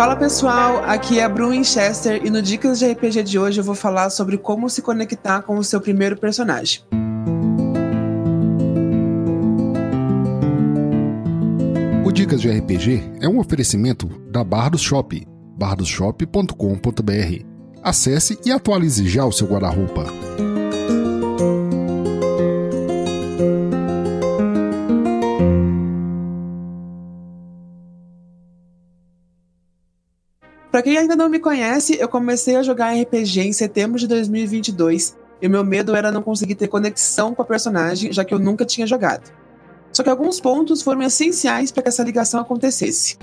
Fala pessoal, aqui é a Bru Winchester e no Dicas de RPG de hoje eu vou falar sobre como se conectar com o seu primeiro personagem. O Dicas de RPG é um oferecimento da Bardos Shop, bardosshop.com.br. Acesse e atualize já o seu guarda-roupa. Para quem ainda não me conhece, eu comecei a jogar RPG em setembro de 2022 e meu medo era não conseguir ter conexão com a personagem, já que eu nunca tinha jogado. Só que alguns pontos foram essenciais para que essa ligação acontecesse.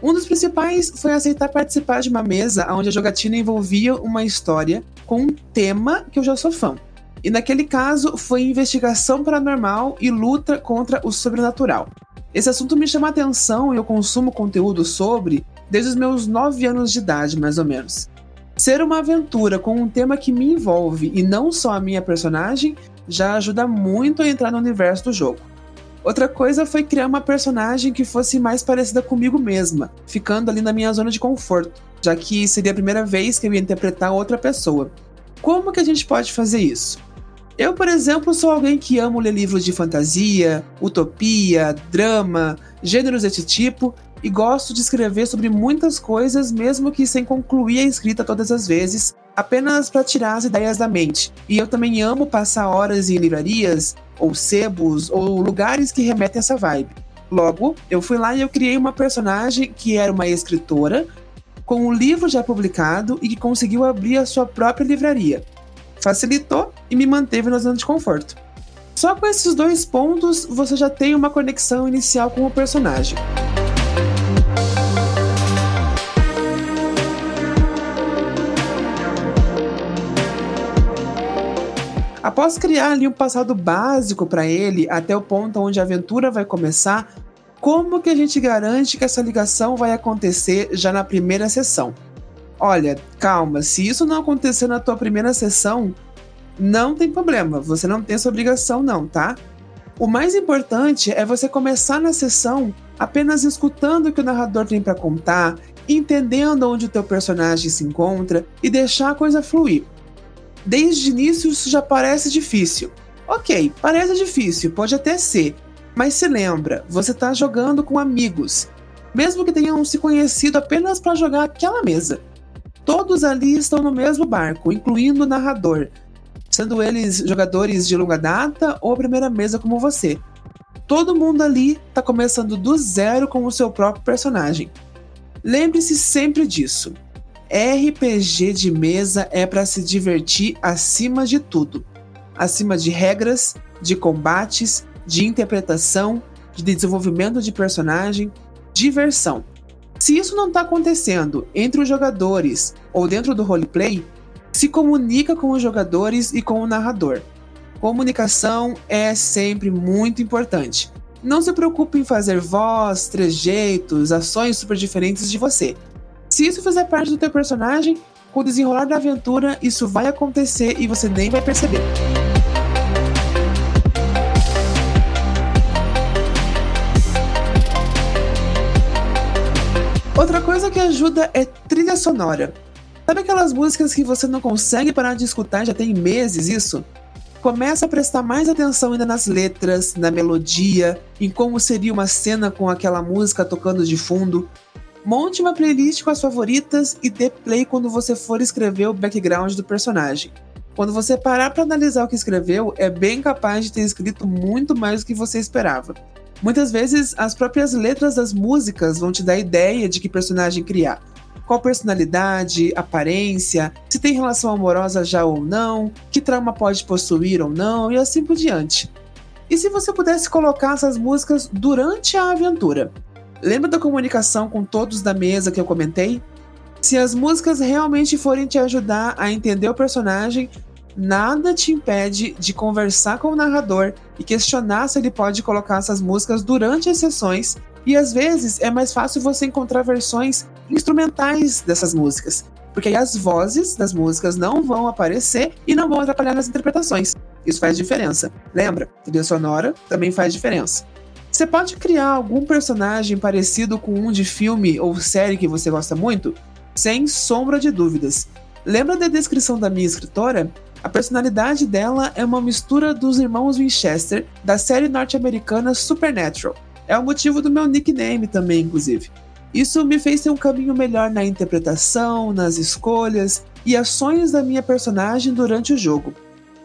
Um dos principais foi aceitar participar de uma mesa onde a jogatina envolvia uma história com um tema que eu já sou fã. E naquele caso foi investigação paranormal e luta contra o sobrenatural. Esse assunto me chama atenção e eu consumo conteúdo sobre desde os meus 9 anos de idade, mais ou menos. Ser uma aventura com um tema que me envolve e não só a minha personagem já ajuda muito a entrar no universo do jogo. Outra coisa foi criar uma personagem que fosse mais parecida comigo mesma, ficando ali na minha zona de conforto, já que seria a primeira vez que eu ia interpretar outra pessoa. Como que a gente pode fazer isso? Eu, por exemplo, sou alguém que amo ler livros de fantasia, utopia, drama, gêneros desse tipo, e gosto de escrever sobre muitas coisas, mesmo que sem concluir a escrita todas as vezes, apenas para tirar as ideias da mente. E eu também amo passar horas em livrarias, ou sebos, ou lugares que remetem a essa vibe. Logo, eu fui lá e eu criei uma personagem que era uma escritora, com um livro já publicado e que conseguiu abrir a sua própria livraria. Facilitou e me manteve na zona de conforto. Só com esses dois pontos você já tem uma conexão inicial com o personagem. Após criar ali um passado básico para ele, até o ponto onde a aventura vai começar, como que a gente garante que essa ligação vai acontecer já na primeira sessão? Olha, calma, se isso não acontecer na tua primeira sessão, não tem problema, você não tem essa obrigação não, tá? O mais importante é você começar na sessão apenas escutando o que o narrador tem para contar, entendendo onde o teu personagem se encontra e deixar a coisa fluir. Desde o início isso já parece difícil. Ok, parece difícil, pode até ser. Mas se lembra, você está jogando com amigos, mesmo que tenham se conhecido apenas para jogar aquela mesa. Todos ali estão no mesmo barco, incluindo o narrador, sendo eles jogadores de longa data ou a primeira mesa como você. Todo mundo ali está começando do zero com o seu próprio personagem. Lembre-se sempre disso. RPG de mesa é para se divertir acima de tudo. Acima de regras, de combates, de interpretação, de desenvolvimento de personagem, diversão. Se isso não está acontecendo entre os jogadores ou dentro do roleplay, se comunica com os jogadores e com o narrador. Comunicação é sempre muito importante. Não se preocupe em fazer voz, trejeitos, ações super diferentes de você. Se isso fizer parte do teu personagem, com o desenrolar da aventura, isso vai acontecer e você nem vai perceber. Outra coisa que ajuda é trilha sonora. Sabe aquelas músicas que você não consegue parar de escutar já tem meses isso? Começa a prestar mais atenção ainda nas letras, na melodia, em como seria uma cena com aquela música tocando de fundo. Monte uma playlist com as favoritas e dê play quando você for escrever o background do personagem. Quando você parar para analisar o que escreveu, é bem capaz de ter escrito muito mais do que você esperava. Muitas vezes, as próprias letras das músicas vão te dar ideia de que personagem criar. Qual personalidade, aparência, se tem relação amorosa já ou não, que trauma pode possuir ou não, e assim por diante. E se você pudesse colocar essas músicas durante a aventura? Lembra da comunicação com todos da mesa que eu comentei? Se as músicas realmente forem te ajudar a entender o personagem, nada te impede de conversar com o narrador e questionar se ele pode colocar essas músicas durante as sessões. E às vezes é mais fácil você encontrar versões instrumentais dessas músicas, porque aí as vozes das músicas não vão aparecer e não vão atrapalhar nas interpretações. Isso faz diferença. Lembra? Trilha sonora também faz diferença. Você pode criar algum personagem parecido com um de filme ou série que você gosta muito? Sem sombra de dúvidas. Lembra da descrição da minha escritora? A personalidade dela é uma mistura dos irmãos Winchester da série norte-americana Supernatural. É o motivo do meu nickname também, inclusive. Isso me fez ter um caminho melhor na interpretação, nas escolhas e ações da minha personagem durante o jogo.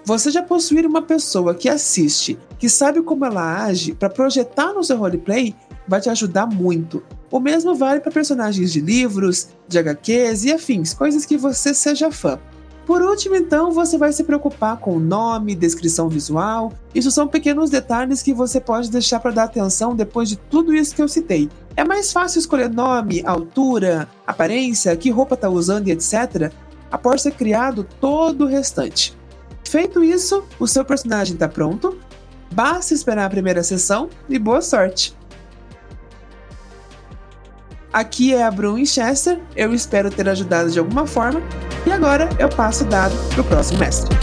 Você já possuir uma pessoa que assiste, que sabe como ela age, para projetar no seu roleplay, vai te ajudar muito. O mesmo vale para personagens de livros, de HQs e afins, coisas que você seja fã. Por último, então, você vai se preocupar com nome, descrição visual. Isso são pequenos detalhes que você pode deixar para dar atenção depois de tudo isso que eu citei. É mais fácil escolher nome, altura, aparência, que roupa está usando e etc. após ser criado todo o restante. Feito isso, o seu personagem está pronto. Basta esperar a primeira sessão e boa sorte! Aqui é a Brun Winchester, eu espero ter ajudado de alguma forma, e agora eu passo o dado para o próximo mestre.